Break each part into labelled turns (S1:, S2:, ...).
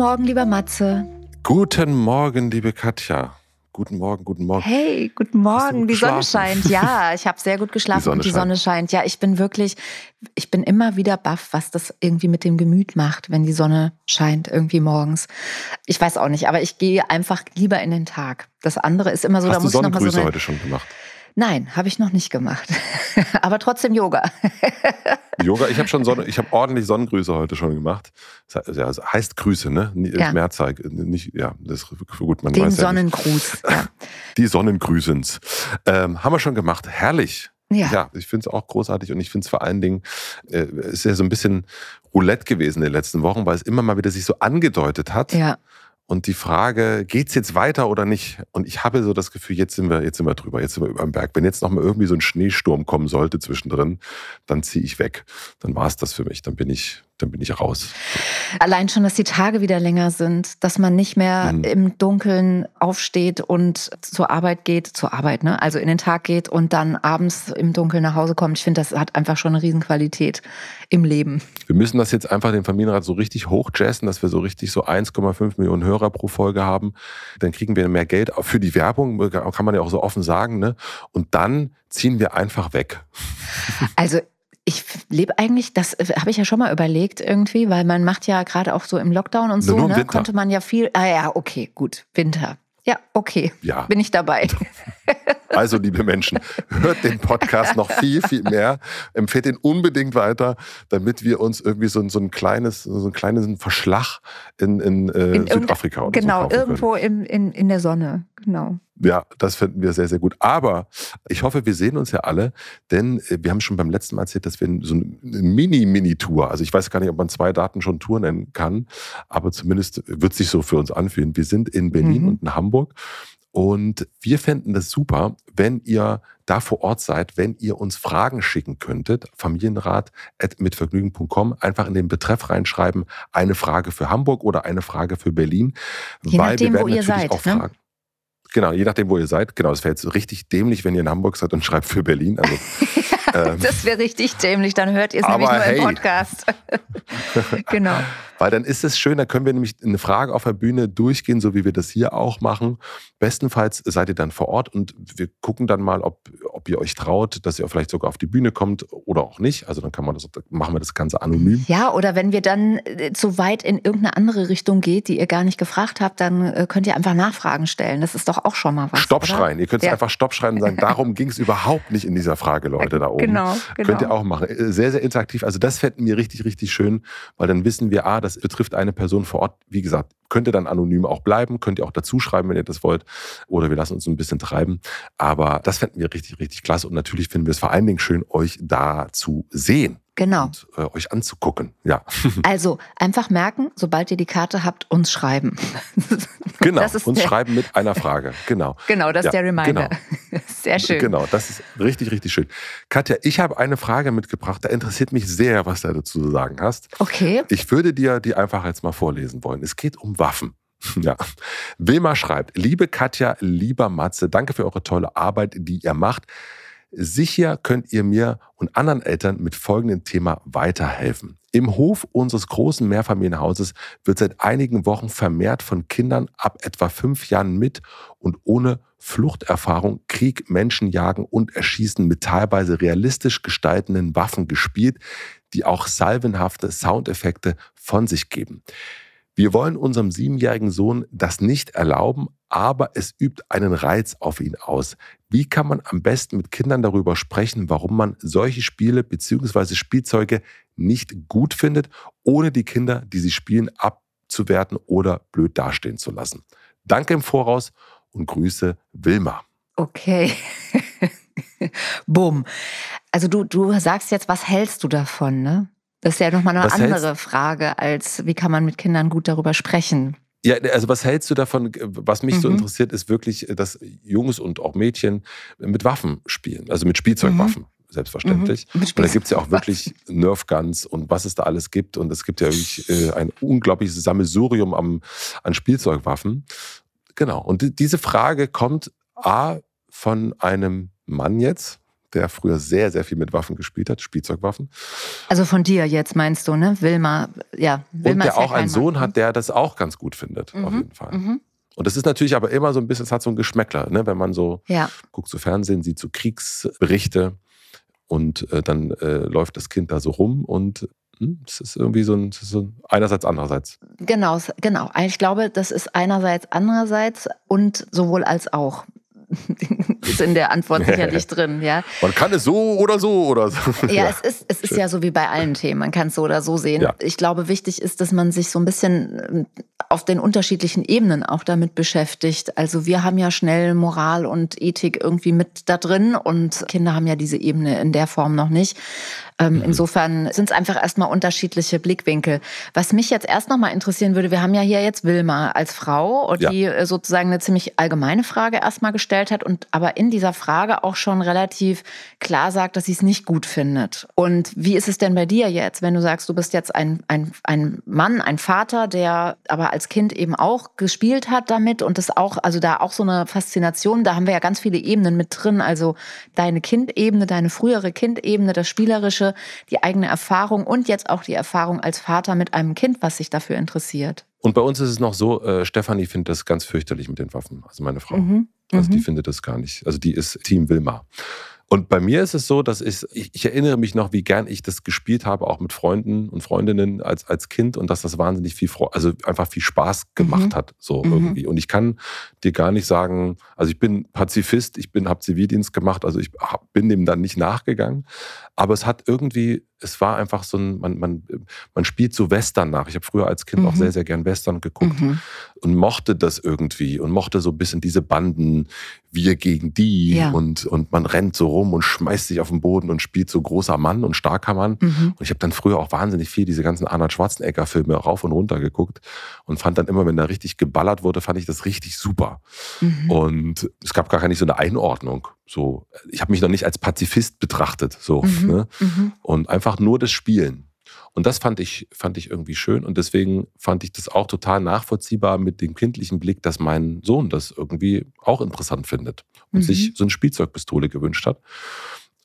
S1: Morgen, lieber Matze.
S2: Guten Morgen, liebe Katja. Guten Morgen, guten Morgen.
S1: Hey, guten Morgen. Die Sonne scheint. Ja, ich habe sehr gut geschlafen die und die Sonne scheint. Ja, ich bin wirklich, ich bin immer wieder baff, was das irgendwie mit dem Gemüt macht, wenn die Sonne scheint irgendwie morgens. Ich weiß auch nicht, aber ich gehe einfach lieber in den Tag. Das andere ist immer so,
S2: Hast
S1: da muss
S2: ich noch
S1: mal so
S2: eine, heute schon gemacht.
S1: Nein, habe ich noch nicht gemacht. Aber trotzdem Yoga.
S2: Yoga, ich habe schon Sonne, ich habe ordentlich Sonnengrüße heute schon gemacht. Das heißt Grüße, ne? Ja. Mehrzahl, nicht, ja, das ist gut.
S1: Man Den weiß Sonnengruß. Ja, ja.
S2: Die Sonnengrüßens. Ähm, haben wir schon gemacht. Herrlich. Ja. ja, ich finde es auch großartig und ich finde es vor allen Dingen, äh, ist ja so ein bisschen Roulette gewesen in den letzten Wochen, weil es immer mal wieder sich so angedeutet hat. Ja und die Frage, geht's jetzt weiter oder nicht? Und ich habe so das Gefühl, jetzt sind wir, jetzt sind wir drüber, jetzt sind wir über dem Berg. Wenn jetzt noch mal irgendwie so ein Schneesturm kommen sollte zwischendrin, dann ziehe ich weg. Dann war es das für mich. Dann bin ich, dann bin ich raus.
S1: Allein schon, dass die Tage wieder länger sind, dass man nicht mehr mhm. im Dunkeln aufsteht und zur Arbeit geht, zur Arbeit, ne? Also in den Tag geht und dann abends im Dunkeln nach Hause kommt. Ich finde, das hat einfach schon eine Riesenqualität im Leben.
S2: Wir müssen das jetzt einfach den Familienrat so richtig hochjazzen, dass wir so richtig so 1,5 Millionen Hörer pro Folge haben. Dann kriegen wir mehr Geld für die Werbung, kann man ja auch so offen sagen, ne? Und dann ziehen wir einfach weg.
S1: Also ich lebe eigentlich, das äh, habe ich ja schon mal überlegt irgendwie, weil man macht ja gerade auch so im Lockdown und so, ne, konnte man ja viel. Ah ja, okay, gut, Winter. Ja, okay. Ja. Bin ich dabei.
S2: Also, liebe Menschen, hört den Podcast noch viel, viel mehr. Empfehlt ihn unbedingt weiter, damit wir uns irgendwie so, so ein kleines, so einen kleinen Verschlag in, in, äh, in Südafrika oder
S1: Genau,
S2: so
S1: irgendwo in, in, in der Sonne. Genau.
S2: Ja, das finden wir sehr, sehr gut. Aber ich hoffe, wir sehen uns ja alle, denn äh, wir haben schon beim letzten Mal erzählt, dass wir so eine Mini-Mini-Tour, also ich weiß gar nicht, ob man zwei Daten schon Tour nennen kann, aber zumindest wird sich so für uns anfühlen. Wir sind in Berlin mhm. und in Hamburg und wir fänden das super, wenn ihr da vor Ort seid, wenn ihr uns Fragen schicken könntet. Familienrat mit Vergnügen.com. Einfach in den Betreff reinschreiben, eine Frage für Hamburg oder eine Frage für Berlin.
S1: Je weil nachdem, wir werden wo ihr seid. Auch ne? Fragen,
S2: Genau, je nachdem, wo ihr seid. Genau, es wäre jetzt richtig dämlich, wenn ihr in Hamburg seid und schreibt für Berlin. Also,
S1: das wäre richtig dämlich, dann hört ihr es nämlich nur hey. im Podcast.
S2: genau. Weil dann ist es schön, da können wir nämlich eine Frage auf der Bühne durchgehen, so wie wir das hier auch machen. Bestenfalls seid ihr dann vor Ort und wir gucken dann mal, ob, ob ihr euch traut, dass ihr vielleicht sogar auf die Bühne kommt oder auch nicht. Also dann kann man das, machen wir das Ganze anonym.
S1: Ja, oder wenn wir dann äh, zu weit in irgendeine andere Richtung geht, die ihr gar nicht gefragt habt, dann äh, könnt ihr einfach Nachfragen stellen. Das ist doch auch schon mal was.
S2: Stopp oder? schreien. Ihr könnt ja. einfach Stopp schreien und sagen, darum ging es überhaupt nicht in dieser Frage, Leute, da oben. Genau, genau. Könnt ihr auch machen. Äh, sehr, sehr interaktiv. Also das fänden wir richtig, richtig schön, weil dann wissen wir, ah, das betrifft eine Person vor Ort. Wie gesagt, könnt ihr dann anonym auch bleiben, könnt ihr auch dazu schreiben, wenn ihr das wollt. Oder wir lassen uns ein bisschen treiben. Aber das fänden wir richtig, richtig klasse. Und natürlich finden wir es vor allen Dingen schön, euch da zu sehen.
S1: Genau.
S2: Und äh, euch anzugucken. Ja.
S1: Also einfach merken, sobald ihr die Karte habt, uns schreiben.
S2: Genau, uns schreiben mit einer Frage. Genau.
S1: Genau, das ja, ist der Reminder. Genau. Sehr schön.
S2: Genau, das ist richtig, richtig schön. Katja, ich habe eine Frage mitgebracht. Da interessiert mich sehr, was du dazu zu sagen hast.
S1: Okay.
S2: Ich würde dir die einfach jetzt mal vorlesen wollen. Es geht um Waffen. Ja. Wilma schreibt, liebe Katja, lieber Matze, danke für eure tolle Arbeit, die ihr macht. Sicher könnt ihr mir und anderen Eltern mit folgendem Thema weiterhelfen. Im Hof unseres großen Mehrfamilienhauses wird seit einigen Wochen vermehrt von Kindern ab etwa fünf Jahren mit und ohne Fluchterfahrung Krieg, Menschenjagen und Erschießen mit teilweise realistisch gestaltenden Waffen gespielt, die auch salvenhafte Soundeffekte von sich geben. Wir wollen unserem siebenjährigen Sohn das nicht erlauben, aber es übt einen Reiz auf ihn aus. Wie kann man am besten mit Kindern darüber sprechen, warum man solche Spiele bzw. Spielzeuge nicht gut findet, ohne die Kinder, die sie spielen, abzuwerten oder blöd dastehen zu lassen? Danke im Voraus und Grüße, Wilma.
S1: Okay. Bumm. Also du, du sagst jetzt, was hältst du davon, ne? Das ist ja nochmal eine was andere hältst? Frage, als wie kann man mit Kindern gut darüber sprechen.
S2: Ja, also was hältst du davon? Was mich mhm. so interessiert, ist wirklich, dass Jungs und auch Mädchen mit Waffen spielen, also mit Spielzeugwaffen. Mhm. Selbstverständlich. Mhm. Und da gibt es ja auch wirklich Nerfguns und was es da alles gibt. Und es gibt ja wirklich äh, ein unglaubliches Sammelsurium am, an Spielzeugwaffen. Genau. Und diese Frage kommt A von einem Mann jetzt, der früher sehr, sehr viel mit Waffen gespielt hat, Spielzeugwaffen.
S1: Also von dir jetzt meinst du, ne? Wilma, ja.
S2: Wilma und der auch einen Sohn hat, der das auch ganz gut findet, mhm. auf jeden Fall. Mhm. Und das ist natürlich aber immer so ein bisschen, es hat so ein Geschmäckler, ne? wenn man so ja. guckt so Fernsehen, sieht so Kriegsberichte und äh, dann äh, läuft das Kind da so rum und hm, es ist irgendwie so ein, so ein, einerseits, andererseits.
S1: Genau, genau. Ich glaube, das ist einerseits, andererseits und sowohl als auch. ist in der Antwort sicherlich drin, ja.
S2: Man kann es so oder so oder so.
S1: Ja, ja. es ist, es ist ja so wie bei allen Themen. Man kann es so oder so sehen. Ja. Ich glaube, wichtig ist, dass man sich so ein bisschen auf den unterschiedlichen Ebenen auch damit beschäftigt. Also wir haben ja schnell Moral und Ethik irgendwie mit da drin und Kinder haben ja diese Ebene in der Form noch nicht. Ähm, mhm. Insofern sind es einfach erstmal unterschiedliche Blickwinkel. Was mich jetzt erst nochmal interessieren würde, wir haben ja hier jetzt Wilma als Frau, die ja. Äh, sozusagen eine ziemlich allgemeine Frage erstmal gestellt hat und aber in dieser Frage auch schon relativ klar sagt, dass sie es nicht gut findet. Und wie ist es denn bei dir jetzt, wenn du sagst, du bist jetzt ein, ein, ein Mann, ein Vater, der aber als Kind eben auch gespielt hat damit und das auch, also da auch so eine Faszination, da haben wir ja ganz viele Ebenen mit drin, also deine Kindebene, deine frühere Kindebene, das Spielerische, die eigene Erfahrung und jetzt auch die Erfahrung als Vater mit einem Kind, was sich dafür interessiert.
S2: Und bei uns ist es noch so, äh, Stefanie findet das ganz fürchterlich mit den Waffen, also meine Frau. Mhm. Also die mhm. findet das gar nicht. Also die ist Team Wilma. Und bei mir ist es so, dass ich, ich, erinnere mich noch, wie gern ich das gespielt habe, auch mit Freunden und Freundinnen als, als Kind und dass das wahnsinnig viel, also einfach viel Spaß gemacht mhm. hat, so mhm. irgendwie. Und ich kann dir gar nicht sagen, also ich bin Pazifist, ich bin, habe Zivildienst gemacht, also ich bin dem dann nicht nachgegangen, aber es hat irgendwie es war einfach so ein, man, man, man spielt so Western nach. Ich habe früher als Kind mhm. auch sehr, sehr gern Western geguckt mhm. und mochte das irgendwie und mochte so ein bisschen diese Banden, wir gegen die ja. und, und man rennt so rum und schmeißt sich auf den Boden und spielt so großer Mann und starker Mann. Mhm. Und ich habe dann früher auch wahnsinnig viel diese ganzen Arnold Schwarzenegger-Filme rauf und runter geguckt und fand dann immer, wenn da richtig geballert wurde, fand ich das richtig super. Mhm. Und es gab gar nicht so eine Einordnung. So, ich habe mich noch nicht als Pazifist betrachtet. So, mhm. ne? Mhm. Und einfach nur das Spielen. Und das fand ich, fand ich irgendwie schön. Und deswegen fand ich das auch total nachvollziehbar mit dem kindlichen Blick, dass mein Sohn das irgendwie auch interessant findet und mhm. sich so eine Spielzeugpistole gewünscht hat.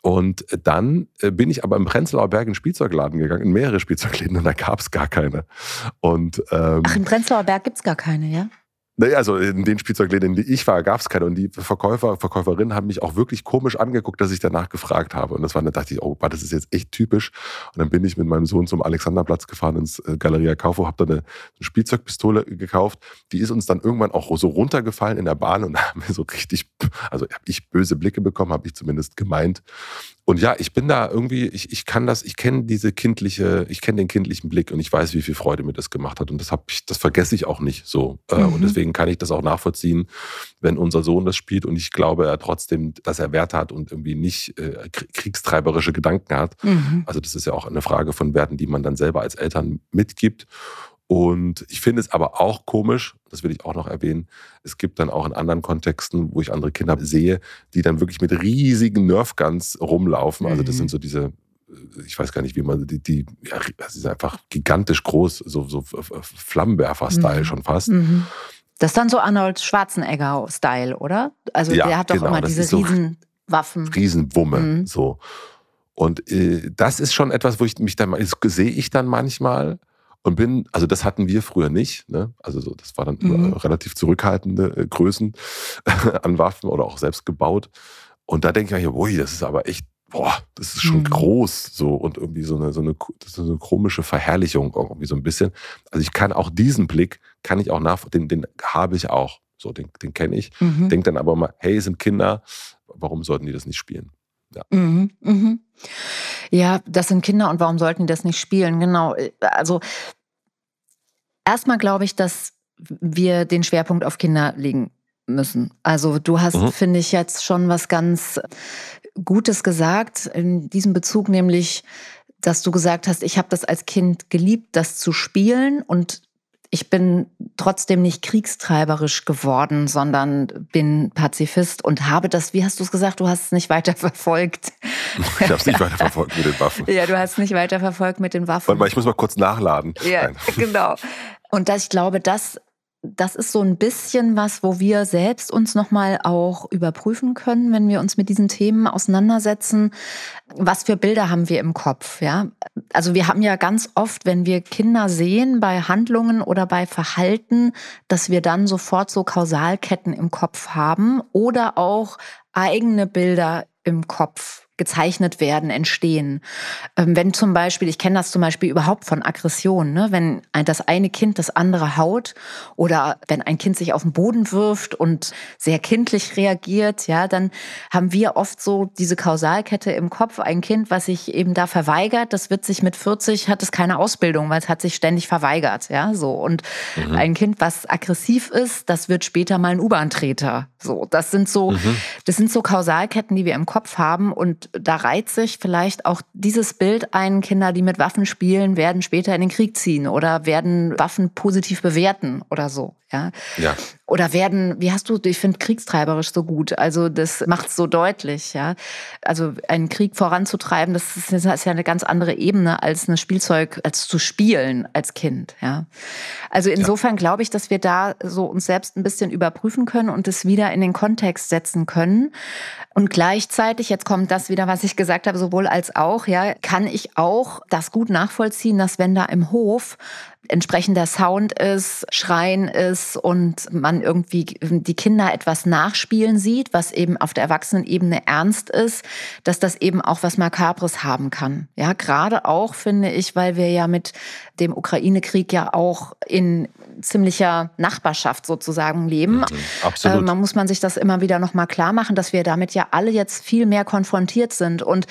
S2: Und dann äh, bin ich aber im Prenzlauer Berg in den Spielzeugladen gegangen, in mehrere Spielzeugläden, und da gab es gar keine. Und,
S1: ähm, Ach, im Prenzlauer Berg gibt es gar keine, ja?
S2: Naja, also in den Spielzeugläden, in die ich war, gab es keine. Und die Verkäufer, Verkäuferinnen haben mich auch wirklich komisch angeguckt, dass ich danach gefragt habe. Und das war, dann dachte ich, oh, das ist jetzt echt typisch. Und dann bin ich mit meinem Sohn zum Alexanderplatz gefahren ins äh, Galeria Kaufhof, habe da eine, Spielzeugpistole gekauft. Die ist uns dann irgendwann auch so runtergefallen in der Bahn und haben so richtig, also habe ich böse Blicke bekommen, habe ich zumindest gemeint. Und ja, ich bin da irgendwie, ich, ich kann das, ich kenne diese kindliche, ich kenne den kindlichen Blick und ich weiß, wie viel Freude mir das gemacht hat. Und das habe ich, das vergesse ich auch nicht so. Äh, mhm. Und deswegen kann ich das auch nachvollziehen, wenn unser Sohn das spielt. Und ich glaube er trotzdem, dass er Werte hat und irgendwie nicht äh, kriegstreiberische Gedanken hat. Mhm. Also das ist ja auch eine Frage von Werten, die man dann selber als Eltern mitgibt. Und ich finde es aber auch komisch, das will ich auch noch erwähnen, es gibt dann auch in anderen Kontexten, wo ich andere Kinder sehe, die dann wirklich mit riesigen Nerfguns rumlaufen. Also das sind mhm. so diese, äh, ich weiß gar nicht, wie man die, die ja, das ist einfach gigantisch groß, so, so Flammenwerfer-Style mhm. schon fast. Mhm.
S1: Das ist dann so Arnold Schwarzenegger-Style, oder? Also ja, der hat doch genau, immer diese so Riesenwaffen.
S2: Riesenwumme, mhm. so. Und äh, das ist schon etwas, wo ich mich dann, das sehe ich dann manchmal und bin, also das hatten wir früher nicht, ne? also so, das war dann mhm. relativ zurückhaltende äh, Größen an Waffen oder auch selbst gebaut. Und da denke ich mir, ui, das ist aber echt, boah, das ist schon mhm. groß so und irgendwie so eine, so eine, ist eine komische Verherrlichung irgendwie so ein bisschen. Also ich kann auch diesen Blick, kann ich auch nach, den, den habe ich auch, so den, den kenne ich. Mhm. Denke dann aber mal, hey, sind Kinder, warum sollten die das nicht spielen?
S1: Ja. Mhm, mhm. ja, das sind Kinder und warum sollten die das nicht spielen? Genau. Also erstmal glaube ich, dass wir den Schwerpunkt auf Kinder legen müssen. Also du hast, mhm. finde ich, jetzt schon was ganz Gutes gesagt in diesem Bezug, nämlich, dass du gesagt hast, ich habe das als Kind geliebt, das zu spielen und ich bin trotzdem nicht kriegstreiberisch geworden, sondern bin Pazifist und habe das, wie hast du es gesagt, du hast es nicht weiter verfolgt.
S2: Ich habe es nicht weiter verfolgt mit den Waffen.
S1: Ja, du hast nicht weiter verfolgt mit den Waffen. Warte
S2: mal, ich muss mal kurz nachladen.
S1: Ja, Nein. genau. Und das, ich glaube, das das ist so ein bisschen was, wo wir selbst uns nochmal auch überprüfen können, wenn wir uns mit diesen Themen auseinandersetzen. Was für Bilder haben wir im Kopf, ja? Also wir haben ja ganz oft, wenn wir Kinder sehen bei Handlungen oder bei Verhalten, dass wir dann sofort so Kausalketten im Kopf haben oder auch eigene Bilder im Kopf gezeichnet werden, entstehen. Ähm, wenn zum Beispiel, ich kenne das zum Beispiel überhaupt von Aggression, ne? wenn das eine Kind das andere haut oder wenn ein Kind sich auf den Boden wirft und sehr kindlich reagiert, ja, dann haben wir oft so diese Kausalkette im Kopf. Ein Kind, was sich eben da verweigert, das wird sich mit 40 hat es keine Ausbildung, weil es hat sich ständig verweigert, ja, so. Und mhm. ein Kind, was aggressiv ist, das wird später mal ein U-Bahn-Treter. So, das sind so, mhm. das sind so Kausalketten, die wir im Kopf haben und da reiht sich vielleicht auch dieses Bild ein, Kinder, die mit Waffen spielen, werden später in den Krieg ziehen oder werden Waffen positiv bewerten oder so. Ja.
S2: ja.
S1: Oder werden, wie hast du, ich finde kriegstreiberisch so gut. Also das macht es so deutlich, ja. Also einen Krieg voranzutreiben, das ist, das ist ja eine ganz andere Ebene als ein Spielzeug, als zu spielen als Kind, ja. Also insofern ja. glaube ich, dass wir da so uns selbst ein bisschen überprüfen können und es wieder in den Kontext setzen können. Und gleichzeitig, jetzt kommt das wieder, was ich gesagt habe, sowohl als auch, ja, kann ich auch das gut nachvollziehen, dass wenn da im Hof entsprechender Sound ist, Schreien ist und man irgendwie die Kinder etwas nachspielen sieht, was eben auf der Erwachsenenebene ernst ist, dass das eben auch was Makabres haben kann. Ja, gerade auch finde ich, weil wir ja mit dem Ukraine-Krieg ja auch in ziemlicher Nachbarschaft sozusagen leben. Mhm,
S2: absolut. Äh,
S1: man muss man sich das immer wieder noch mal klar machen, dass wir damit ja alle jetzt viel mehr konfrontiert sind. Und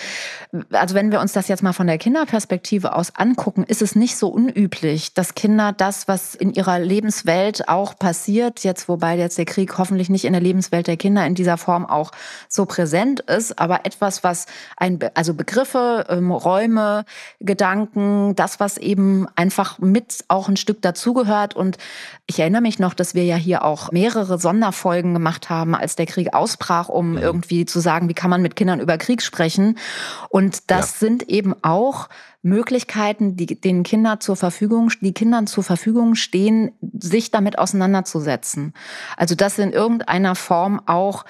S1: also wenn wir uns das jetzt mal von der Kinderperspektive aus angucken, ist es nicht so unüblich, dass Kinder das, was in ihrer Lebenswelt auch passiert, jetzt wobei jetzt der Krieg hoffentlich nicht in der Lebenswelt der Kinder in dieser Form auch so präsent ist, aber etwas, was ein, also Begriffe, ähm, Räume, Gedanken, das, was eben einfach mit auch ein Stück dazugehört. Und ich erinnere mich noch, dass wir ja hier auch mehrere Sonderfolgen gemacht haben, als der Krieg ausbrach, um mhm. irgendwie zu sagen, wie kann man mit Kindern über Krieg sprechen. Und das ja. sind eben auch Möglichkeiten, die den Kindern zur Verfügung, die Kindern zur Verfügung stehen, sich damit auseinanderzusetzen. Also das in irgendeiner Form auch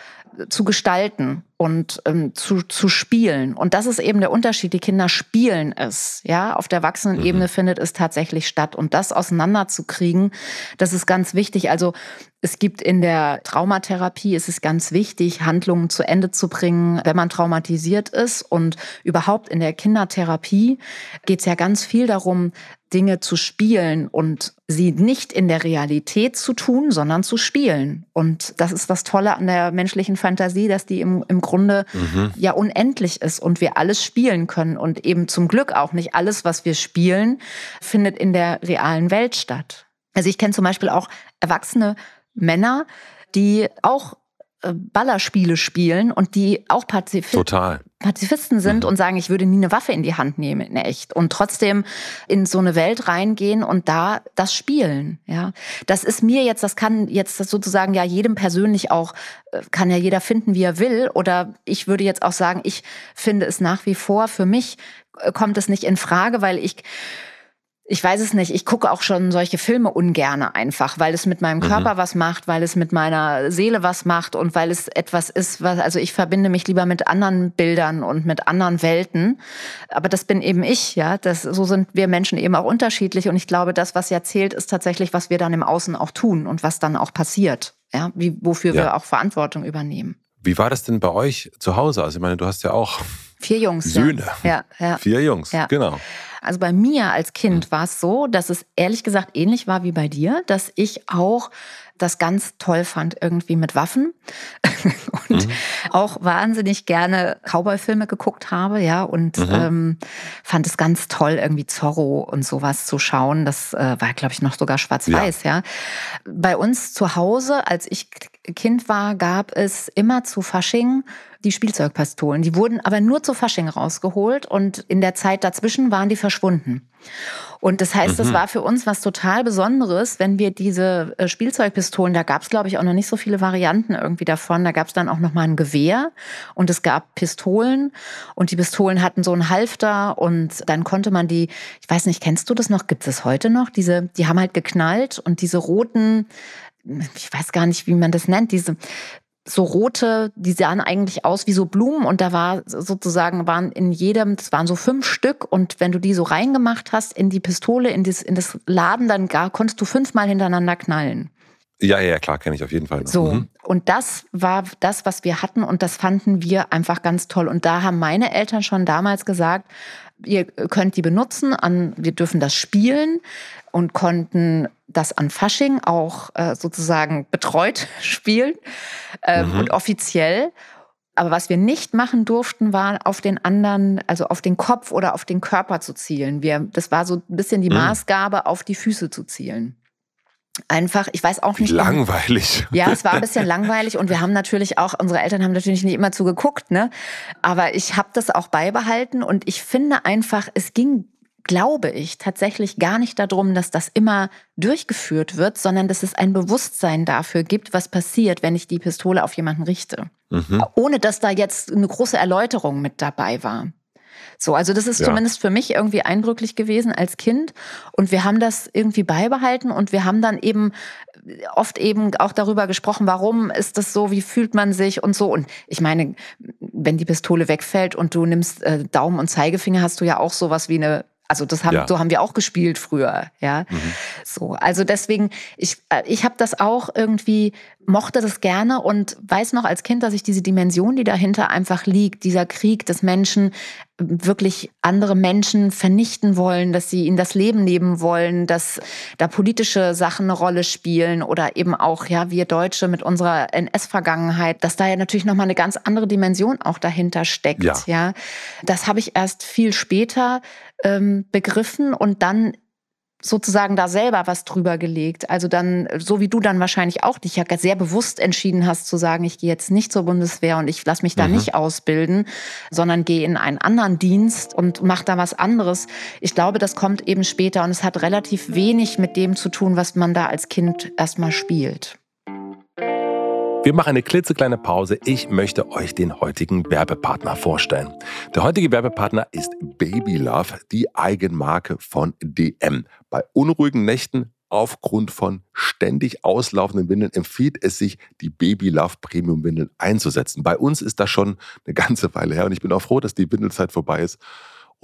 S1: zu gestalten und ähm, zu, zu spielen. Und das ist eben der Unterschied. Die Kinder spielen es. Ja, auf der Erwachsenenebene mhm. findet es tatsächlich statt. Und das auseinanderzukriegen, das ist ganz wichtig. Also es gibt in der Traumatherapie, es ist ganz wichtig, Handlungen zu Ende zu bringen, wenn man traumatisiert ist. Und überhaupt in der Kindertherapie geht es ja ganz viel darum, Dinge zu spielen und sie nicht in der Realität zu tun, sondern zu spielen. Und das ist das Tolle an der menschlichen Fantasie, dass die im, im Grunde mhm. ja unendlich ist und wir alles spielen können. Und eben zum Glück auch nicht alles, was wir spielen, findet in der realen Welt statt. Also ich kenne zum Beispiel auch erwachsene Männer, die auch Ballerspiele spielen und die auch Pazif
S2: Total.
S1: Pazifisten sind mhm. und sagen, ich würde nie eine Waffe in die Hand nehmen, in echt. Und trotzdem in so eine Welt reingehen und da das spielen. Ja, das ist mir jetzt, das kann jetzt sozusagen ja jedem persönlich auch, äh, kann ja jeder finden, wie er will. Oder ich würde jetzt auch sagen, ich finde es nach wie vor, für mich äh, kommt es nicht in Frage, weil ich ich weiß es nicht. Ich gucke auch schon solche Filme ungerne einfach, weil es mit meinem mhm. Körper mhm. was macht, weil es mit meiner Seele was macht und weil es etwas ist, was, also ich verbinde mich lieber mit anderen Bildern und mit anderen Welten. Aber das bin eben ich, ja. Das, so sind wir Menschen eben auch unterschiedlich. Und ich glaube, das, was ja zählt, ist tatsächlich, was wir dann im Außen auch tun und was dann auch passiert. Ja, wie, wofür ja. wir auch Verantwortung übernehmen.
S2: Wie war das denn bei euch zu Hause? Also ich meine, du hast ja auch
S1: Vier Jungs.
S2: Söhne.
S1: Ja, ja.
S2: Vier Jungs,
S1: ja.
S2: genau.
S1: Also bei mir als Kind hm. war es so, dass es ehrlich gesagt ähnlich war wie bei dir, dass ich auch das ganz toll fand, irgendwie mit Waffen und mhm. auch wahnsinnig gerne Cowboy-Filme geguckt habe, ja, und mhm. ähm, fand es ganz toll, irgendwie Zorro und sowas zu schauen. Das äh, war, glaube ich, noch sogar schwarz-weiß, ja. ja. Bei uns zu Hause, als ich Kind war, gab es immer zu Fasching die Spielzeugpistolen. Die wurden aber nur zu Fasching rausgeholt und in der Zeit dazwischen waren die verschwunden. Und das heißt, mhm. das war für uns was total Besonderes, wenn wir diese äh, Spielzeugpistolen, da gab es, glaube ich, auch noch nicht so viele Varianten irgendwie davon. Da gab es dann auch noch mal ein Gewehr und es gab Pistolen und die Pistolen hatten so einen Halfter und dann konnte man die, ich weiß nicht, kennst du das noch? Gibt es heute noch? Diese, die haben halt geknallt und diese roten ich weiß gar nicht, wie man das nennt, diese so rote, die sahen eigentlich aus wie so Blumen und da war sozusagen, waren in jedem, das waren so fünf Stück und wenn du die so reingemacht hast in die Pistole, in das, in das Laden, dann gar, konntest du fünfmal hintereinander knallen.
S2: Ja, ja, klar, kenne ich auf jeden Fall. Noch.
S1: So, mhm. und das war das, was wir hatten und das fanden wir einfach ganz toll. Und da haben meine Eltern schon damals gesagt, ihr könnt die benutzen, an, wir dürfen das spielen und konnten das an Fasching auch äh, sozusagen betreut spielen ähm, mhm. und offiziell. Aber was wir nicht machen durften, war auf den anderen, also auf den Kopf oder auf den Körper zu zielen. Wir, das war so ein bisschen die mhm. Maßgabe, auf die Füße zu zielen. Einfach, ich weiß auch nicht.
S2: Langweilig.
S1: Ja, es war ein bisschen langweilig und wir haben natürlich auch, unsere Eltern haben natürlich nicht immer zugeguckt, ne? Aber ich habe das auch beibehalten und ich finde einfach, es ging glaube ich, tatsächlich gar nicht darum, dass das immer durchgeführt wird, sondern dass es ein Bewusstsein dafür gibt, was passiert, wenn ich die Pistole auf jemanden richte. Mhm. Ohne dass da jetzt eine große Erläuterung mit dabei war. So, also das ist ja. zumindest für mich irgendwie eindrücklich gewesen als Kind. Und wir haben das irgendwie beibehalten und wir haben dann eben oft eben auch darüber gesprochen, warum ist das so, wie fühlt man sich und so. Und ich meine, wenn die Pistole wegfällt und du nimmst äh, Daumen und Zeigefinger, hast du ja auch sowas wie eine also das haben, ja. so haben wir auch gespielt früher, ja. Mhm. So, also deswegen, ich, äh, ich habe das auch irgendwie, mochte das gerne und weiß noch als Kind, dass ich diese Dimension, die dahinter einfach liegt, dieser Krieg des Menschen, wirklich andere Menschen vernichten wollen, dass sie ihnen das Leben nehmen wollen, dass da politische Sachen eine Rolle spielen oder eben auch, ja, wir Deutsche mit unserer NS-Vergangenheit, dass da ja natürlich nochmal eine ganz andere Dimension auch dahinter steckt, ja. ja. Das habe ich erst viel später ähm, begriffen und dann sozusagen da selber was drüber gelegt. Also dann, so wie du dann wahrscheinlich auch dich ja sehr bewusst entschieden hast zu sagen, ich gehe jetzt nicht zur Bundeswehr und ich lasse mich da mhm. nicht ausbilden, sondern gehe in einen anderen Dienst und mache da was anderes. Ich glaube, das kommt eben später und es hat relativ wenig mit dem zu tun, was man da als Kind erstmal spielt.
S2: Wir machen eine klitzekleine Pause. Ich möchte euch den heutigen Werbepartner vorstellen. Der heutige Werbepartner ist Baby Love, die Eigenmarke von DM. Bei unruhigen Nächten aufgrund von ständig auslaufenden Windeln empfiehlt es sich, die Baby Love Premium Windeln einzusetzen. Bei uns ist das schon eine ganze Weile her und ich bin auch froh, dass die Windelzeit vorbei ist.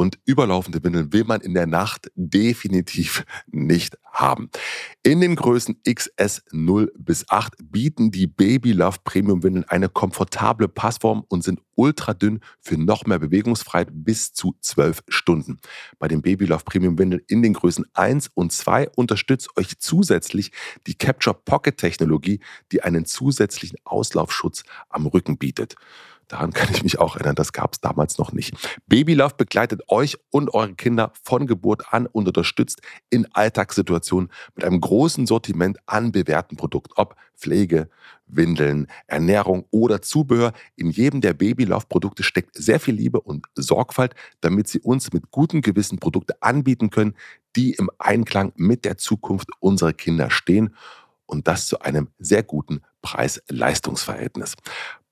S2: Und überlaufende Windeln will man in der Nacht definitiv nicht haben. In den Größen XS 0 bis 8 bieten die Baby Love Premium Windeln eine komfortable Passform und sind ultra dünn für noch mehr Bewegungsfreiheit bis zu 12 Stunden. Bei den Baby Love Premium Windeln in den Größen 1 und 2 unterstützt euch zusätzlich die Capture Pocket Technologie, die einen zusätzlichen Auslaufschutz am Rücken bietet. Daran kann ich mich auch erinnern, das gab es damals noch nicht. Baby Love begleitet euch und eure Kinder von Geburt an und unterstützt in Alltagssituationen mit einem großen Sortiment an bewährten Produkten, ob Pflege, Windeln, Ernährung oder Zubehör. In jedem der Baby Love Produkte steckt sehr viel Liebe und Sorgfalt, damit sie uns mit gutem Gewissen Produkte anbieten können, die im Einklang mit der Zukunft unserer Kinder stehen und das zu einem sehr guten Preis-Leistungs-Verhältnis.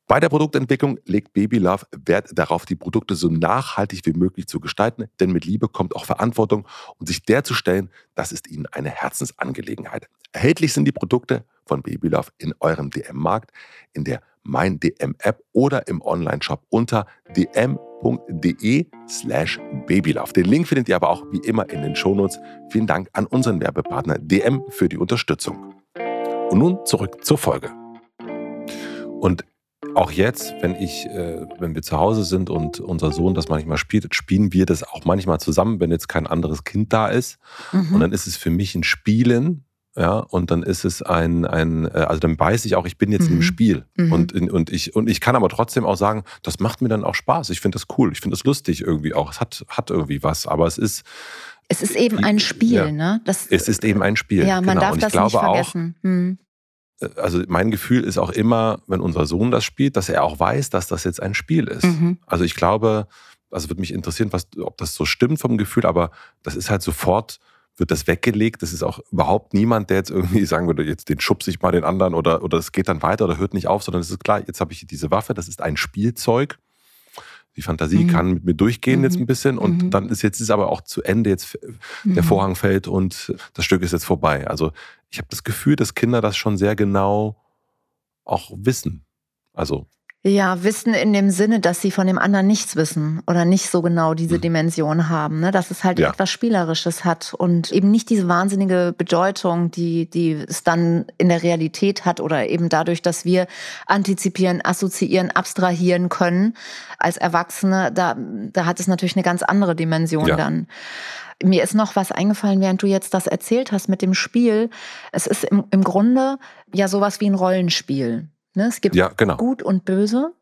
S2: Bei der Produktentwicklung legt Baby Love Wert darauf, die Produkte so nachhaltig wie möglich zu gestalten, denn mit Liebe kommt auch Verantwortung und sich der zu stellen, das ist ihnen eine Herzensangelegenheit. Erhältlich sind die Produkte von Baby Love in eurem DM-Markt, in der Mein DM-App oder im Online-Shop unter dm.de slash babylove. Den Link findet ihr aber auch wie immer in den Shownotes. Vielen Dank an unseren Werbepartner DM für die Unterstützung. Und nun zurück zur Folge. Und auch jetzt, wenn ich, äh, wenn wir zu Hause sind und unser Sohn das manchmal spielt, spielen wir das auch manchmal zusammen, wenn jetzt kein anderes Kind da ist. Mhm. Und dann ist es für mich ein Spielen, ja, und dann ist es ein, ein äh, also dann weiß ich auch, ich bin jetzt mhm. im Spiel. Mhm. Und, und, ich, und ich kann aber trotzdem auch sagen, das macht mir dann auch Spaß. Ich finde das cool, ich finde das lustig irgendwie auch. Es hat, hat irgendwie was, aber es ist.
S1: Es ist eben ein Spiel,
S2: ja.
S1: ne?
S2: Das, es ist eben ein Spiel.
S1: Ja, man genau. darf das nicht vergessen. Auch, hm.
S2: Äh, also mein Gefühl ist auch immer, wenn unser Sohn das spielt, dass er auch weiß, dass das jetzt ein Spiel ist. Mhm. Also ich glaube, also würde mich interessieren, was, ob das so stimmt vom Gefühl, aber das ist halt sofort, wird das weggelegt. Das ist auch überhaupt niemand, der jetzt irgendwie sagen würde, jetzt den schubse ich mal den anderen oder, oder es geht dann weiter oder hört nicht auf, sondern es ist klar, jetzt habe ich diese Waffe, das ist ein Spielzeug. Die Fantasie mhm. kann mit mir durchgehen mhm. jetzt ein bisschen und mhm. dann ist jetzt ist aber auch zu Ende, jetzt der mhm. Vorhang fällt und das Stück ist jetzt vorbei. Also ich habe das Gefühl, dass Kinder das schon sehr genau auch wissen. Also
S1: ja, Wissen in dem Sinne, dass sie von dem anderen nichts wissen oder nicht so genau diese mhm. Dimension haben, ne? dass es halt ja. etwas Spielerisches hat und eben nicht diese wahnsinnige Bedeutung, die, die es dann in der Realität hat oder eben dadurch, dass wir antizipieren, assoziieren, abstrahieren können als Erwachsene, da, da hat es natürlich eine ganz andere Dimension ja. dann. Mir ist noch was eingefallen, während du jetzt das erzählt hast mit dem Spiel. Es ist im, im Grunde ja sowas wie ein Rollenspiel. Ne? Es gibt ja, genau. gut und böse.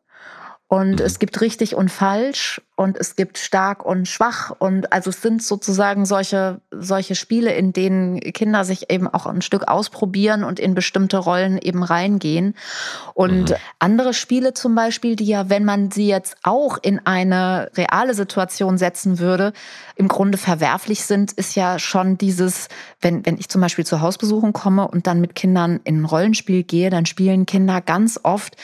S1: Und mhm. es gibt richtig und falsch und es gibt stark und schwach. Und also es sind sozusagen solche, solche Spiele, in denen Kinder sich eben auch ein Stück ausprobieren und in bestimmte Rollen eben reingehen. Und mhm. andere Spiele zum Beispiel, die ja, wenn man sie jetzt auch in eine reale Situation setzen würde, im Grunde verwerflich sind, ist ja schon dieses, wenn, wenn ich zum Beispiel zur Hausbesuchung komme und dann mit Kindern in ein Rollenspiel gehe, dann spielen Kinder ganz oft,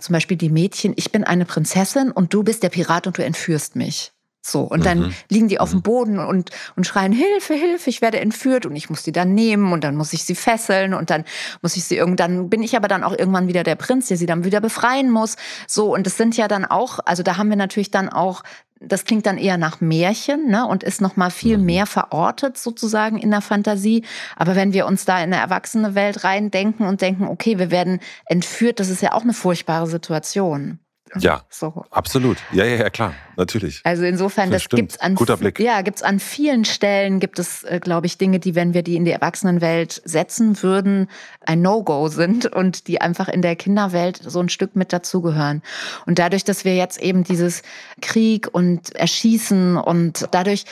S1: zum Beispiel die Mädchen, ich bin eine Prinzessin und du bist der Pirat und du entführst mich. So, und dann mhm. liegen die auf dem mhm. Boden und, und schreien, Hilfe, Hilfe, ich werde entführt und ich muss die dann nehmen und dann muss ich sie fesseln und dann muss ich sie irgendwann, bin ich aber dann auch irgendwann wieder der Prinz, der sie dann wieder befreien muss. So, und es sind ja dann auch, also da haben wir natürlich dann auch das klingt dann eher nach Märchen ne, und ist noch mal viel mhm. mehr verortet sozusagen in der Fantasie. Aber wenn wir uns da in eine erwachsene Welt reindenken und denken, okay, wir werden entführt, das ist ja auch eine furchtbare Situation.
S2: Ja, so. absolut. Ja, ja, ja, klar, natürlich.
S1: Also insofern, das, das gibt's an
S2: Guter Blick.
S1: Ja, gibt's an vielen Stellen gibt es, äh, glaube ich, Dinge, die, wenn wir die in die Erwachsenenwelt setzen würden, ein No-Go sind und die einfach in der Kinderwelt so ein Stück mit dazugehören. Und dadurch, dass wir jetzt eben dieses Krieg und Erschießen und dadurch,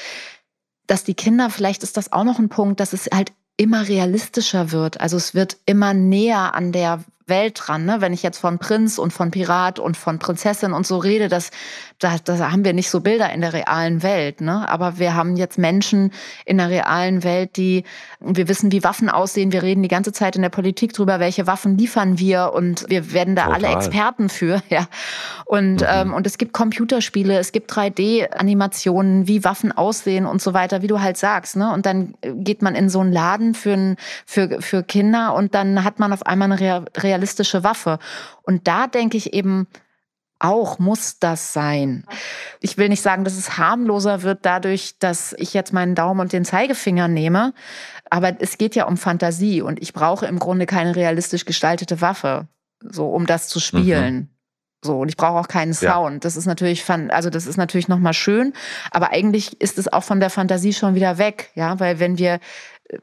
S1: dass die Kinder, vielleicht ist das auch noch ein Punkt, dass es halt immer realistischer wird. Also es wird immer näher an der Welt dran. Ne? Wenn ich jetzt von Prinz und von Pirat und von Prinzessin und so rede, das, da, da haben wir nicht so Bilder in der realen Welt. Ne? Aber wir haben jetzt Menschen in der realen Welt, die, wir wissen, wie Waffen aussehen. Wir reden die ganze Zeit in der Politik drüber, welche Waffen liefern wir und wir werden da Total. alle Experten für. Ja. Und, mhm. ähm, und es gibt Computerspiele, es gibt 3D-Animationen, wie Waffen aussehen und so weiter, wie du halt sagst. Ne? Und dann geht man in so einen Laden für, für, für Kinder und dann hat man auf einmal eine real realistische Waffe. Und da denke ich eben, auch muss das sein. Ich will nicht sagen, dass es harmloser wird dadurch, dass ich jetzt meinen Daumen und den Zeigefinger nehme, aber es geht ja um Fantasie und ich brauche im Grunde keine realistisch gestaltete Waffe, so um das zu spielen. Mhm. So, und ich brauche auch keinen Sound. Ja. Das ist natürlich, also das ist natürlich nochmal schön, aber eigentlich ist es auch von der Fantasie schon wieder weg, ja, weil wenn wir,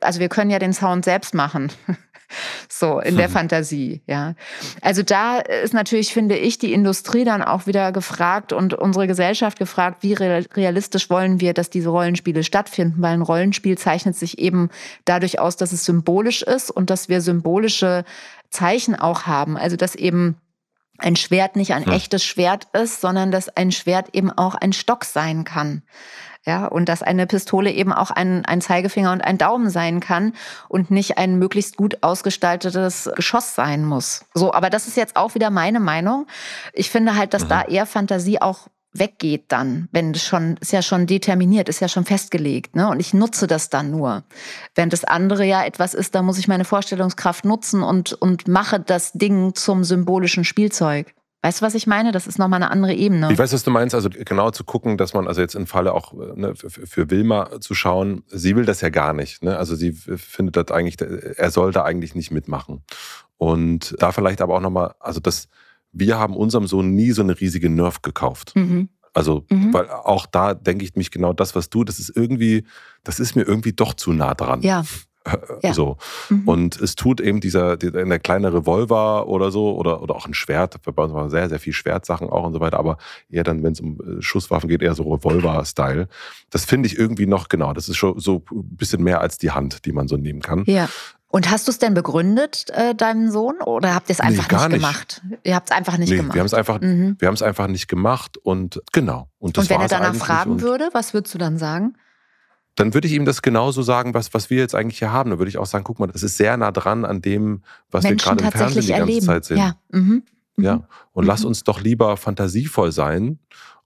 S1: also wir können ja den Sound selbst machen. so in der Fantasie, ja. Also da ist natürlich, finde ich, die Industrie dann auch wieder gefragt und unsere Gesellschaft gefragt, wie realistisch wollen wir, dass diese Rollenspiele stattfinden, weil ein Rollenspiel zeichnet sich eben dadurch aus, dass es symbolisch ist und dass wir symbolische Zeichen auch haben. Also dass eben ein Schwert nicht ein hm. echtes Schwert ist, sondern dass ein Schwert eben auch ein Stock sein kann. Ja, und dass eine Pistole eben auch ein, ein Zeigefinger und ein Daumen sein kann und nicht ein möglichst gut ausgestaltetes Geschoss sein muss. So, aber das ist jetzt auch wieder meine Meinung. Ich finde halt, dass mhm. da eher Fantasie auch weggeht dann, wenn es schon, ist ja schon determiniert, ist ja schon festgelegt, ne? Und ich nutze das dann nur. Während das andere ja etwas ist, da muss ich meine Vorstellungskraft nutzen und, und mache das Ding zum symbolischen Spielzeug. Weißt du, was ich meine? Das ist nochmal eine andere Ebene.
S2: Ich weiß, was du meinst. Also genau zu gucken, dass man, also jetzt im Falle auch ne, für Wilma zu schauen, sie will das ja gar nicht. Ne? Also sie findet das eigentlich, er soll da eigentlich nicht mitmachen. Und da vielleicht aber auch nochmal, also das, wir haben unserem Sohn nie so eine riesige Nerf gekauft. Mhm. Also, mhm. weil auch da denke ich mich genau das, was du, das ist irgendwie, das ist mir irgendwie doch zu nah dran.
S1: Ja.
S2: Ja. So. Mhm. Und es tut eben dieser, der kleine Revolver oder so oder, oder auch ein Schwert, bei uns waren sehr, sehr viel Schwertsachen auch und so weiter, aber eher dann, wenn es um äh, Schusswaffen geht, eher so Revolver-Style. Das finde ich irgendwie noch, genau, das ist schon so ein bisschen mehr als die Hand, die man so nehmen kann.
S1: Ja. Und hast du es denn begründet, äh, deinem Sohn, oder habt ihr es einfach nee, nicht, nicht, gemacht? Ihr habt es einfach nicht nee, gemacht.
S2: Wir haben es einfach, mhm. einfach nicht gemacht und genau.
S1: Und, und wenn er danach fragen würde, was würdest du dann sagen?
S2: Dann würde ich ihm das genauso sagen, was, was wir jetzt eigentlich hier haben. Dann würde ich auch sagen, guck mal, das ist sehr nah dran an dem, was Menschen wir gerade im Fernsehen die ganze erleben. Zeit sehen.
S1: Ja. Mhm.
S2: Mhm. ja. Und mhm. lass uns doch lieber fantasievoll sein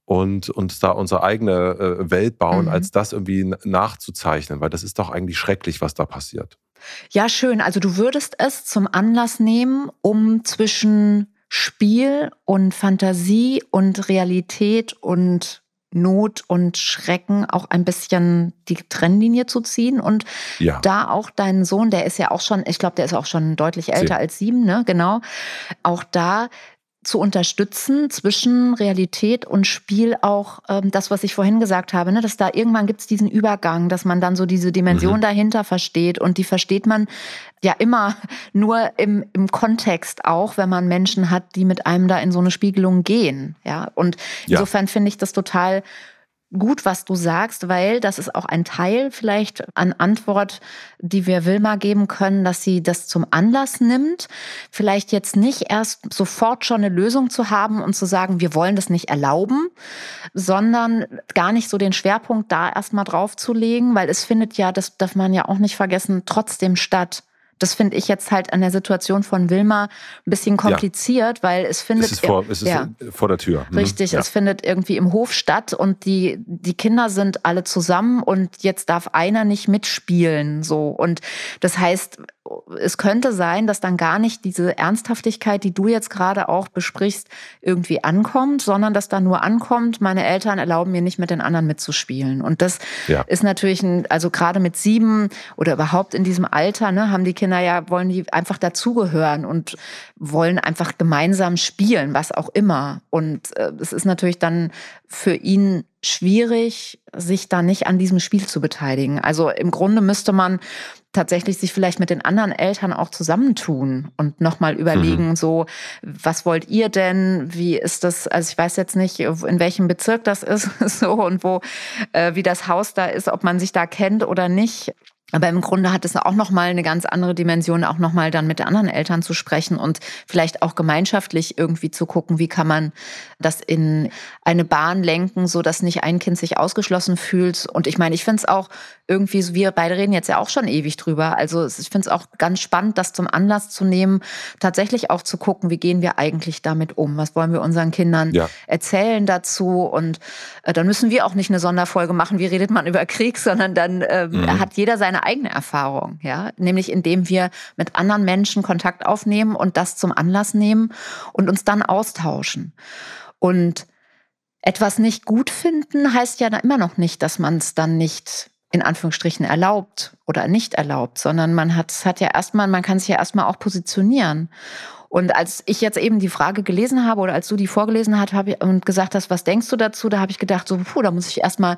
S2: und uns da unsere eigene äh, Welt bauen, mhm. als das irgendwie nachzuzeichnen, weil das ist doch eigentlich schrecklich, was da passiert.
S1: Ja, schön. Also du würdest es zum Anlass nehmen, um zwischen Spiel und Fantasie und Realität und Not und Schrecken auch ein bisschen die Trennlinie zu ziehen und ja. da auch deinen Sohn, der ist ja auch schon, ich glaube, der ist auch schon deutlich älter sieben. als sieben, ne? Genau. Auch da zu unterstützen zwischen Realität und Spiel auch ähm, das, was ich vorhin gesagt habe, ne? dass da irgendwann gibt es diesen Übergang, dass man dann so diese Dimension mhm. dahinter versteht und die versteht man ja immer nur im, im Kontext auch, wenn man Menschen hat, die mit einem da in so eine Spiegelung gehen. Ja, und insofern ja. finde ich das total gut, was du sagst, weil das ist auch ein Teil vielleicht an Antwort, die wir Wilma geben können, dass sie das zum Anlass nimmt, vielleicht jetzt nicht erst sofort schon eine Lösung zu haben und zu sagen, wir wollen das nicht erlauben, sondern gar nicht so den Schwerpunkt da erstmal drauf zu legen, weil es findet ja, das darf man ja auch nicht vergessen, trotzdem statt. Das finde ich jetzt halt an der Situation von Wilma ein bisschen kompliziert, ja. weil es findet. Es
S2: ist, vor, es ist ja, vor der Tür.
S1: Mhm. Richtig, ja. es findet irgendwie im Hof statt und die, die Kinder sind alle zusammen und jetzt darf einer nicht mitspielen. So. Und das heißt, es könnte sein, dass dann gar nicht diese Ernsthaftigkeit, die du jetzt gerade auch besprichst, irgendwie ankommt, sondern dass da nur ankommt, meine Eltern erlauben mir nicht mit den anderen mitzuspielen. Und das ja. ist natürlich, ein, also gerade mit sieben oder überhaupt in diesem Alter, ne, haben die Kinder ja, wollen die einfach dazugehören und wollen einfach gemeinsam spielen, was auch immer. Und äh, es ist natürlich dann für ihn schwierig, sich da nicht an diesem Spiel zu beteiligen. Also im Grunde müsste man tatsächlich sich vielleicht mit den anderen Eltern auch zusammentun und nochmal überlegen, mhm. so, was wollt ihr denn? Wie ist das? Also ich weiß jetzt nicht, in welchem Bezirk das ist, so und wo, äh, wie das Haus da ist, ob man sich da kennt oder nicht. Aber im Grunde hat es auch nochmal eine ganz andere Dimension, auch nochmal dann mit anderen Eltern zu sprechen und vielleicht auch gemeinschaftlich irgendwie zu gucken, wie kann man das in eine Bahn lenken, so dass nicht ein Kind sich ausgeschlossen fühlt. Und ich meine, ich finde es auch irgendwie, wir beide reden jetzt ja auch schon ewig drüber. Also ich finde es auch ganz spannend, das zum Anlass zu nehmen, tatsächlich auch zu gucken, wie gehen wir eigentlich damit um? Was wollen wir unseren Kindern ja. erzählen dazu? Und äh, dann müssen wir auch nicht eine Sonderfolge machen, wie redet man über Krieg, sondern dann äh, mhm. hat jeder seine eigene Erfahrung, ja, nämlich indem wir mit anderen Menschen Kontakt aufnehmen und das zum Anlass nehmen und uns dann austauschen. Und etwas nicht gut finden heißt ja immer noch nicht, dass man es dann nicht in Anführungsstrichen erlaubt oder nicht erlaubt, sondern man hat, hat ja erstmal, man kann sich ja erstmal auch positionieren. Und als ich jetzt eben die Frage gelesen habe oder als du die vorgelesen hast hab ich, und gesagt hast, was denkst du dazu, da habe ich gedacht, so, puh, da muss ich erstmal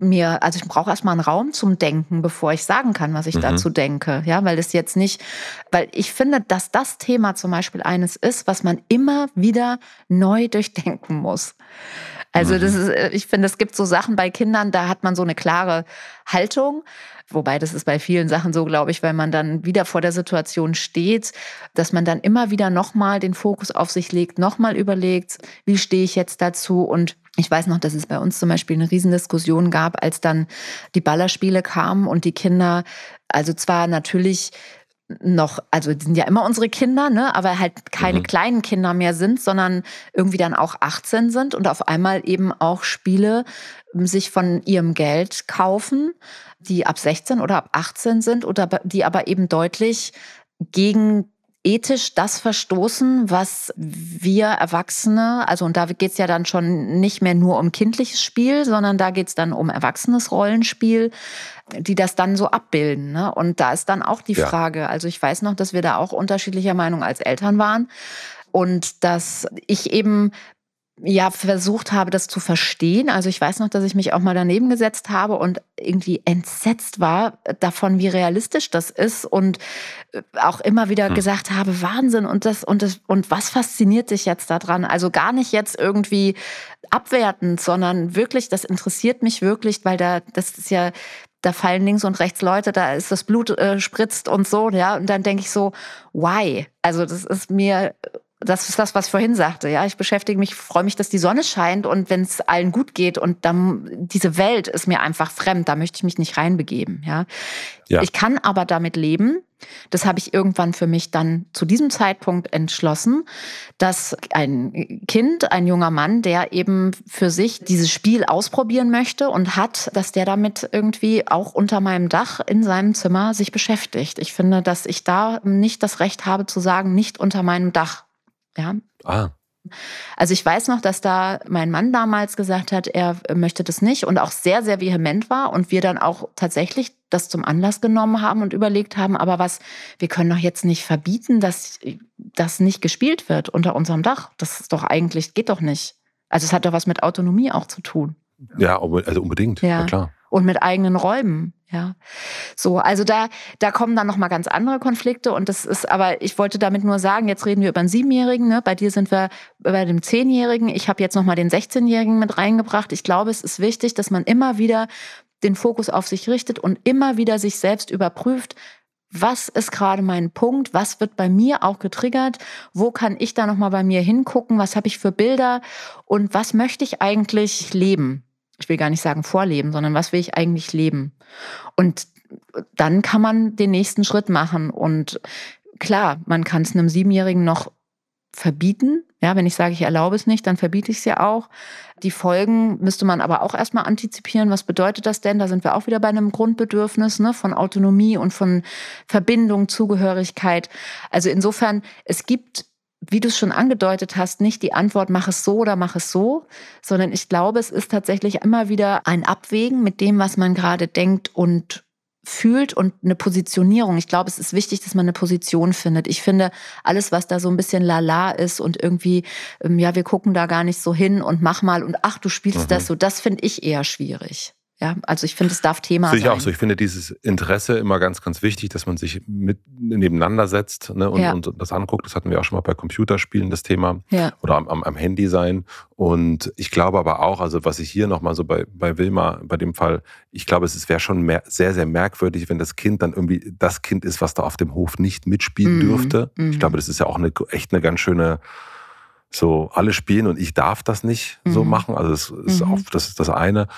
S1: mir, also ich brauche erstmal einen Raum zum Denken, bevor ich sagen kann, was ich mhm. dazu denke. Ja, weil es jetzt nicht, weil ich finde, dass das Thema zum Beispiel eines ist, was man immer wieder neu durchdenken muss. Also das mhm. ist, äh, ich finde, es gibt so Sachen bei Kindern, da hat man so eine klare Haltung. Wobei das ist bei vielen Sachen so, glaube ich, weil man dann wieder vor der Situation steht, dass man dann immer wieder nochmal den Fokus auf sich legt, nochmal überlegt, wie stehe ich jetzt dazu und ich weiß noch, dass es bei uns zum Beispiel eine Riesendiskussion gab, als dann die Ballerspiele kamen und die Kinder, also zwar natürlich noch, also die sind ja immer unsere Kinder, ne, aber halt keine mhm. kleinen Kinder mehr sind, sondern irgendwie dann auch 18 sind und auf einmal eben auch Spiele ähm, sich von ihrem Geld kaufen, die ab 16 oder ab 18 sind oder die aber eben deutlich gegen ethisch das verstoßen, was wir Erwachsene, also und da geht es ja dann schon nicht mehr nur um kindliches Spiel, sondern da geht es dann um erwachsenes Rollenspiel, die das dann so abbilden. Ne? Und da ist dann auch die ja. Frage, also ich weiß noch, dass wir da auch unterschiedlicher Meinung als Eltern waren und dass ich eben ja versucht habe, das zu verstehen. Also ich weiß noch, dass ich mich auch mal daneben gesetzt habe und irgendwie entsetzt war davon, wie realistisch das ist und äh, auch immer wieder hm. gesagt habe, Wahnsinn und das und das und was fasziniert dich jetzt daran? Also gar nicht jetzt irgendwie abwertend, sondern wirklich, das interessiert mich wirklich, weil da das ist ja da fallen links und rechts Leute, da ist das Blut äh, spritzt und so, ja. Und dann denke ich so, why? Also das ist mir das ist das, was ich vorhin sagte. Ja, ich beschäftige mich, freue mich, dass die Sonne scheint und wenn es allen gut geht und dann diese Welt ist mir einfach fremd, da möchte ich mich nicht reinbegeben. Ja, ja. ich kann aber damit leben. Das habe ich irgendwann für mich dann zu diesem Zeitpunkt entschlossen, dass ein Kind, ein junger Mann, der eben für sich dieses Spiel ausprobieren möchte und hat, dass der damit irgendwie auch unter meinem Dach in seinem Zimmer sich beschäftigt. Ich finde, dass ich da nicht das Recht habe zu sagen, nicht unter meinem Dach ja. Ah. Also ich weiß noch, dass da mein Mann damals gesagt hat, er möchte das nicht und auch sehr, sehr vehement war und wir dann auch tatsächlich das zum Anlass genommen haben und überlegt haben, aber was, wir können doch jetzt nicht verbieten, dass das nicht gespielt wird unter unserem Dach. Das ist doch eigentlich, geht doch nicht. Also es hat doch was mit Autonomie auch zu tun.
S2: Ja, also unbedingt, ja, ja klar
S1: und mit eigenen Räumen. Ja, so, also da, da kommen dann nochmal ganz andere Konflikte und das ist, aber ich wollte damit nur sagen, jetzt reden wir über einen Siebenjährigen, ne? bei dir sind wir bei dem Zehnjährigen, ich habe jetzt nochmal den Sechzehnjährigen mit reingebracht. Ich glaube, es ist wichtig, dass man immer wieder den Fokus auf sich richtet und immer wieder sich selbst überprüft, was ist gerade mein Punkt, was wird bei mir auch getriggert, wo kann ich da nochmal bei mir hingucken, was habe ich für Bilder und was möchte ich eigentlich leben ich will gar nicht sagen vorleben, sondern was will ich eigentlich leben? Und dann kann man den nächsten Schritt machen. Und klar, man kann es einem Siebenjährigen noch verbieten. Ja, wenn ich sage, ich erlaube es nicht, dann verbiete ich es ja auch. Die Folgen müsste man aber auch erstmal antizipieren. Was bedeutet das denn? Da sind wir auch wieder bei einem Grundbedürfnis ne, von Autonomie und von Verbindung, Zugehörigkeit. Also insofern, es gibt wie du es schon angedeutet hast, nicht die Antwort, mach es so oder mach es so, sondern ich glaube, es ist tatsächlich immer wieder ein Abwägen mit dem, was man gerade denkt und fühlt und eine Positionierung. Ich glaube, es ist wichtig, dass man eine Position findet. Ich finde, alles, was da so ein bisschen lala ist und irgendwie, ähm, ja, wir gucken da gar nicht so hin und mach mal und ach, du spielst mhm. das so, das finde ich eher schwierig. Ja, also ich finde, es darf Thema
S2: Sehe ich
S1: sein.
S2: auch so. Ich finde dieses Interesse immer ganz, ganz wichtig, dass man sich mit nebeneinander setzt ne, und, ja. und, das anguckt. Das hatten wir auch schon mal bei Computerspielen, das Thema. Ja. Oder am, am, am, Handy sein. Und ich glaube aber auch, also was ich hier nochmal so bei, bei Wilma, bei dem Fall, ich glaube, es wäre schon mehr, sehr, sehr merkwürdig, wenn das Kind dann irgendwie das Kind ist, was da auf dem Hof nicht mitspielen mhm. dürfte. Mhm. Ich glaube, das ist ja auch eine, echt eine ganz schöne so alle spielen und ich darf das nicht mhm. so machen. Also das ist mhm. auch das ist das eine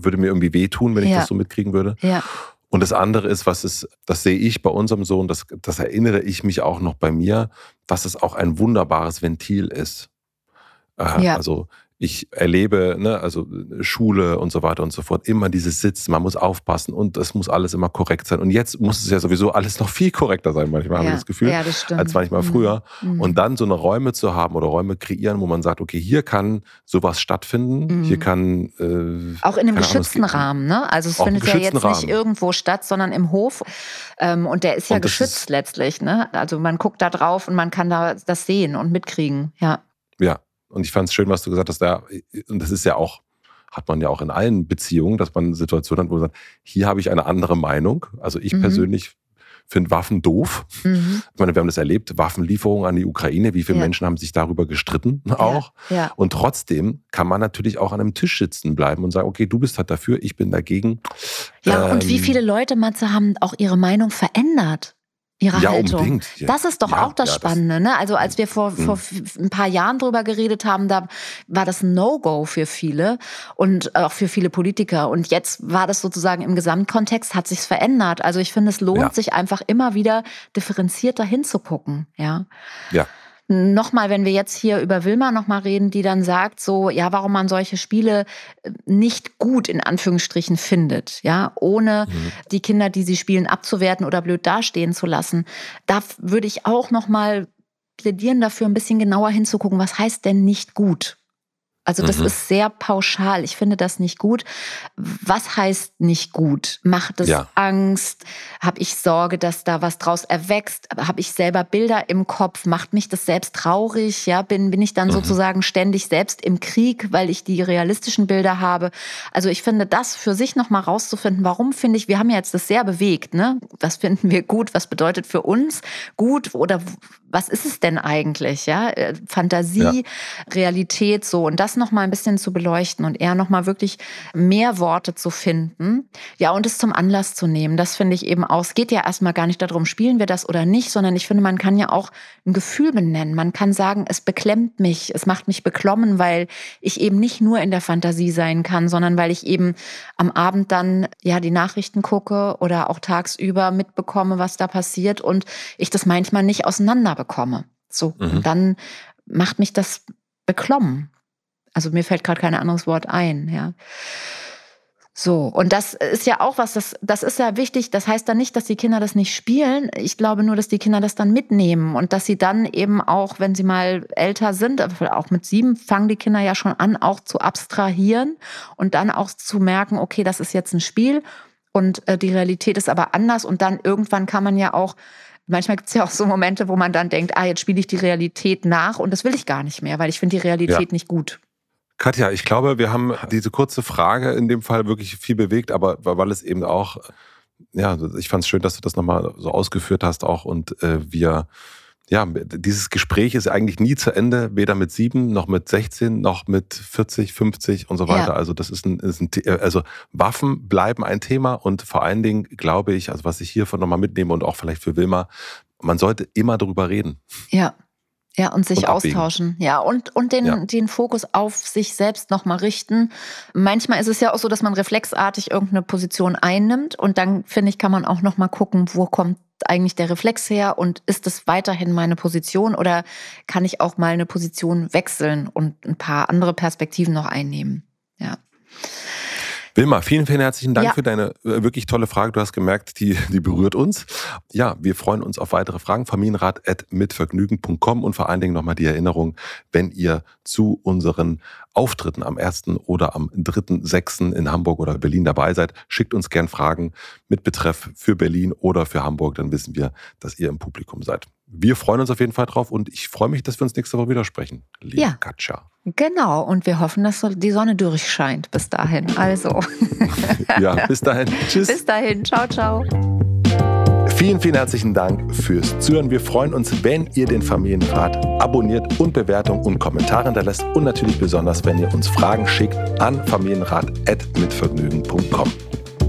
S2: würde mir irgendwie wehtun, wenn ich das so mitkriegen würde. Ja. Und das andere ist, was ist, das sehe ich bei unserem Sohn, das, das erinnere ich mich auch noch bei mir, dass es auch ein wunderbares Ventil ist. Äh, ja. Also ich erlebe, ne, also Schule und so weiter und so fort, immer dieses Sitzen, man muss aufpassen und es muss alles immer korrekt sein. Und jetzt muss es ja sowieso alles noch viel korrekter sein, manchmal ja. habe ich das Gefühl, ja, das als manchmal mhm. früher. Mhm. Und dann so eine Räume zu haben oder Räume kreieren, wo man sagt, okay, hier kann sowas stattfinden, mhm. hier kann...
S1: Äh, auch in einem geschützten Ahnung, Rahmen, ne? Also es findet ja jetzt Rahmen. nicht irgendwo statt, sondern im Hof. Ähm, und der ist ja geschützt ist, letztlich, ne? Also man guckt da drauf und man kann da das sehen und mitkriegen, ja.
S2: Ja, und ich fand es schön, was du gesagt hast, da, und das ist ja auch, hat man ja auch in allen Beziehungen, dass man Situationen hat, wo man sagt, hier habe ich eine andere Meinung. Also ich mhm. persönlich finde Waffen doof. Mhm. Ich meine, wir haben das erlebt, Waffenlieferungen an die Ukraine, wie viele ja. Menschen haben sich darüber gestritten auch. Ja. Ja. Und trotzdem kann man natürlich auch an einem Tisch sitzen bleiben und sagen, okay, du bist halt dafür, ich bin dagegen.
S1: Ja, ähm, und wie ähm, viele Leute, Matze, haben auch ihre Meinung verändert? Ihre ja, Haltung. Unbedingt. Ja. Das ist doch ja, auch das ja, Spannende. Das, ne? Also als wir vor, mhm. vor ein paar Jahren drüber geredet haben, da war das ein No-Go für viele und auch für viele Politiker. Und jetzt war das sozusagen im Gesamtkontext, hat sich's verändert. Also ich finde, es lohnt sich einfach immer wieder differenzierter hinzugucken. Ja.
S2: Ja
S1: nochmal, wenn wir jetzt hier über Wilma nochmal reden, die dann sagt, so, ja, warum man solche Spiele äh, nicht gut in Anführungsstrichen findet, ja, ohne mhm. die Kinder, die sie spielen, abzuwerten oder blöd dastehen zu lassen. Da würde ich auch nochmal plädieren dafür, ein bisschen genauer hinzugucken, was heißt denn nicht gut? Also das mhm. ist sehr pauschal. Ich finde das nicht gut. Was heißt nicht gut? Macht es ja. Angst? Habe ich Sorge, dass da was draus erwächst? Habe ich selber Bilder im Kopf? Macht mich das selbst traurig? Ja, bin, bin ich dann mhm. sozusagen ständig selbst im Krieg, weil ich die realistischen Bilder habe? Also ich finde das für sich nochmal rauszufinden, warum finde ich, wir haben ja jetzt das sehr bewegt, ne? Was finden wir gut? Was bedeutet für uns gut? Oder was ist es denn eigentlich? Ja, äh, Fantasie, ja. Realität, so. Und das das noch mal ein bisschen zu beleuchten und eher noch mal wirklich mehr Worte zu finden. Ja, und es zum Anlass zu nehmen. Das finde ich eben auch. Es geht ja erstmal gar nicht darum, spielen wir das oder nicht, sondern ich finde, man kann ja auch ein Gefühl benennen. Man kann sagen, es beklemmt mich, es macht mich beklommen, weil ich eben nicht nur in der Fantasie sein kann, sondern weil ich eben am Abend dann ja die Nachrichten gucke oder auch tagsüber mitbekomme, was da passiert und ich das manchmal nicht auseinander bekomme. So, mhm. dann macht mich das beklommen. Also mir fällt gerade kein anderes Wort ein, ja. So, und das ist ja auch was, das, das ist ja wichtig. Das heißt dann nicht, dass die Kinder das nicht spielen. Ich glaube nur, dass die Kinder das dann mitnehmen und dass sie dann eben auch, wenn sie mal älter sind, auch mit sieben, fangen die Kinder ja schon an, auch zu abstrahieren und dann auch zu merken, okay, das ist jetzt ein Spiel und äh, die Realität ist aber anders. Und dann irgendwann kann man ja auch manchmal gibt es ja auch so Momente, wo man dann denkt, ah, jetzt spiele ich die Realität nach und das will ich gar nicht mehr, weil ich finde die Realität ja. nicht gut.
S2: Katja, ich glaube, wir haben diese kurze Frage in dem Fall wirklich viel bewegt, aber weil es eben auch, ja, ich fand es schön, dass du das nochmal so ausgeführt hast auch und äh, wir ja, dieses Gespräch ist eigentlich nie zu Ende, weder mit sieben, noch mit 16, noch mit 40, 50 und so weiter. Ja. Also das ist ein, ist ein, also Waffen bleiben ein Thema und vor allen Dingen glaube ich, also was ich hiervon nochmal mitnehme und auch vielleicht für Wilma, man sollte immer darüber reden.
S1: Ja. Ja, und sich und austauschen. Ja, und, und den, ja. den Fokus auf sich selbst nochmal richten. Manchmal ist es ja auch so, dass man reflexartig irgendeine Position einnimmt und dann, finde ich, kann man auch nochmal gucken, wo kommt eigentlich der Reflex her und ist es weiterhin meine Position oder kann ich auch mal eine Position wechseln und ein paar andere Perspektiven noch einnehmen? Ja.
S2: Wilma, vielen, vielen herzlichen Dank ja. für deine äh, wirklich tolle Frage. Du hast gemerkt, die, die berührt uns. Ja, wir freuen uns auf weitere Fragen. Familienrat.mitvergnügen.com und vor allen Dingen nochmal die Erinnerung, wenn ihr zu unseren Auftritten am 1. oder am 3.6. in Hamburg oder Berlin dabei seid, schickt uns gern Fragen mit Betreff für Berlin oder für Hamburg. Dann wissen wir, dass ihr im Publikum seid. Wir freuen uns auf jeden Fall drauf und ich freue mich, dass wir uns nächste Woche wieder sprechen.
S1: Liebe ja. Katja. Genau, und wir hoffen, dass die Sonne durchscheint bis dahin. Also.
S2: ja, bis dahin.
S1: Tschüss. Bis dahin. Ciao, ciao.
S2: Vielen, vielen herzlichen Dank fürs Zuhören. Wir freuen uns, wenn ihr den Familienrat abonniert und Bewertungen und Kommentare hinterlässt und natürlich besonders, wenn ihr uns Fragen schickt an familienrat.mitvergnügen.com.